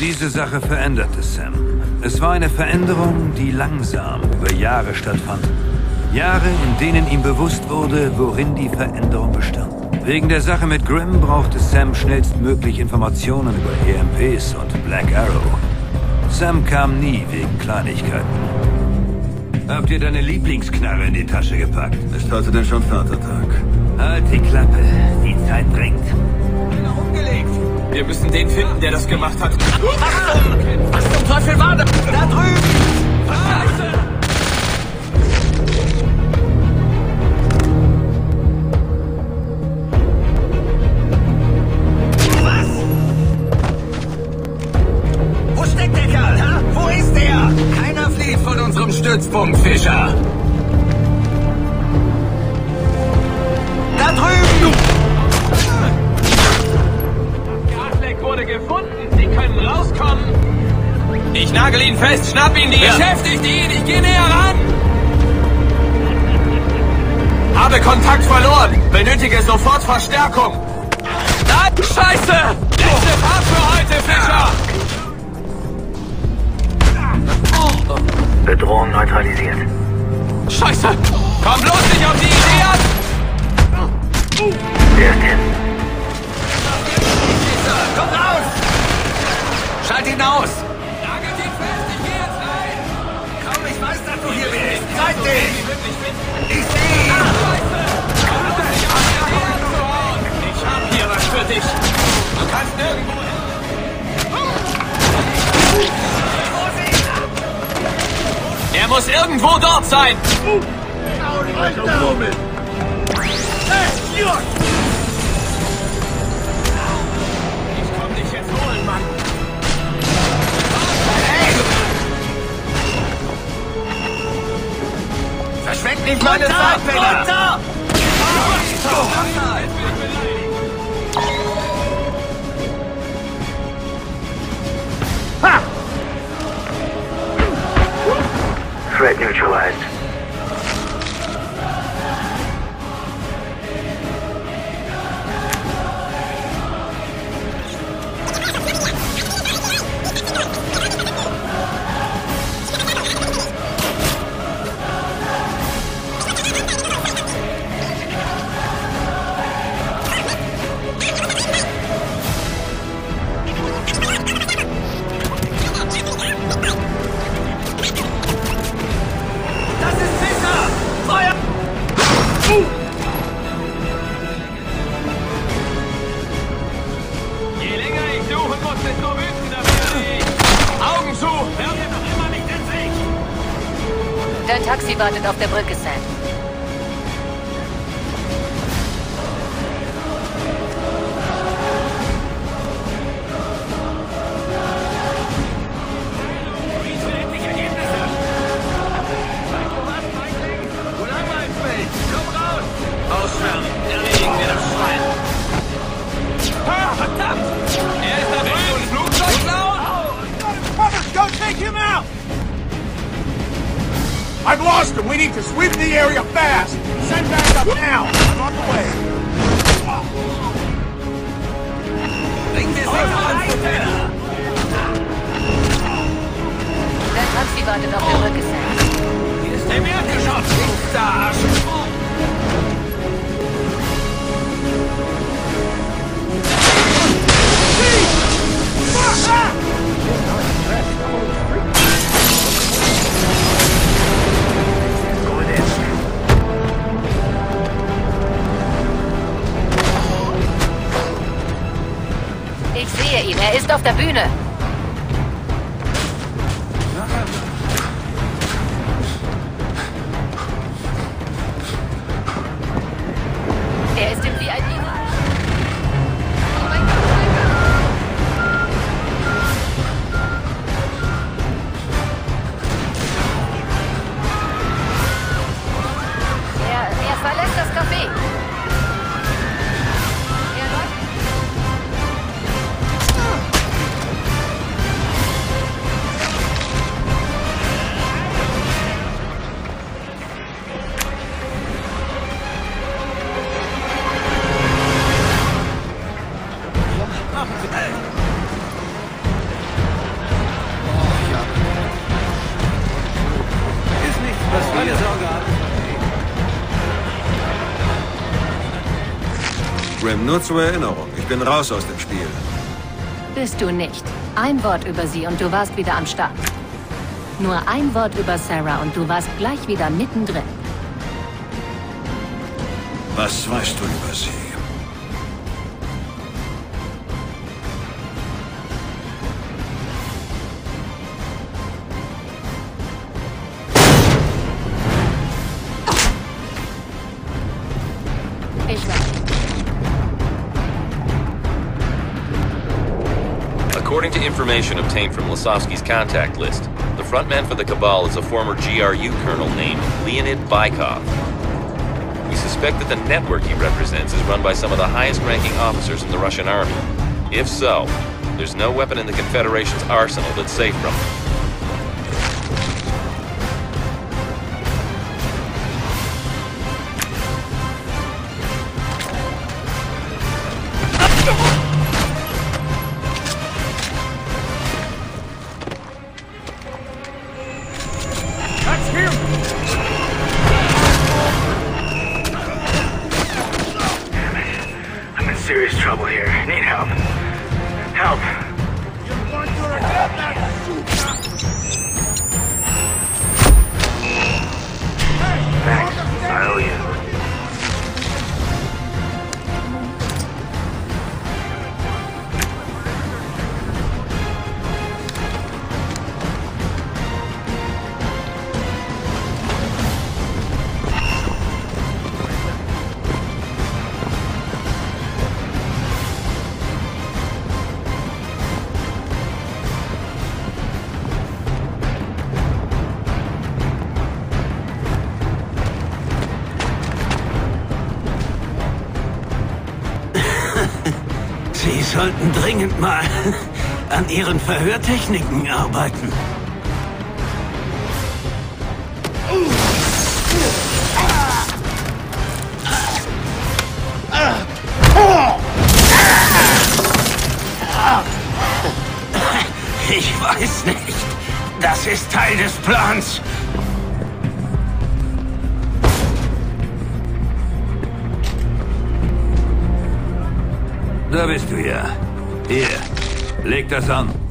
Diese Sache veränderte Sam. Es war eine Veränderung, die langsam über Jahre stattfand. Jahre, in denen ihm bewusst wurde, worin die Veränderung bestand. Wegen der Sache mit Grimm brauchte Sam schnellstmöglich Informationen über EMPs und Black Arrow. Sam kam nie wegen Kleinigkeiten. Habt ihr deine Lieblingsknarre in die Tasche gepackt? Ist heute denn schon Vatertag? Die Klappe. Die Zeit drängt. umgelegt. Wir müssen den finden, der das gemacht hat. Achtung! Was zum Teufel war das? Da drüben! Scheiße! Nagel ihn fest. Schnapp ihn dir. Beschäftigt ihn. Ich gehe näher ran. Habe Kontakt verloren. Benötige sofort Verstärkung. Nein, Scheiße! Letzte Fahrt für heute, Fischer! Bedrohung neutralisiert. Scheiße! Komm bloß nicht auf die Idee an! Der ist hin. Komm raus! Schalt ihn aus! Für dich! Du kannst nirgendwo hin! Er muss irgendwo dort sein! Ich komm dich jetzt holen, Mann! Verschwend nicht meine Zeit, Runter! Threat neutralized. Augen zu! Hör mir noch immer nicht ins Licht! Dein Taxi wartet auf der Brücke, Sam. I've lost him. We need to sweep the area fast. Send back up now. I'm on the way. Bring wir sie der Bühne. Nur zur Erinnerung. Ich bin raus aus dem Spiel. Bist du nicht. Ein Wort über sie und du warst wieder am Start. Nur ein Wort über Sarah und du warst gleich wieder mittendrin. Was weißt du über sie? Information obtained from Lasovsky's contact list, the frontman for the Cabal is a former GRU colonel named Leonid Bykov. We suspect that the network he represents is run by some of the highest ranking officers in the Russian army. If so, there's no weapon in the Confederation's arsenal that's safe from him. Serious trouble here. Sollten dringend mal an Ihren Verhörtechniken arbeiten. Ich weiß nicht. Das ist Teil des Plans. Bist du ja. Hier, leg das an.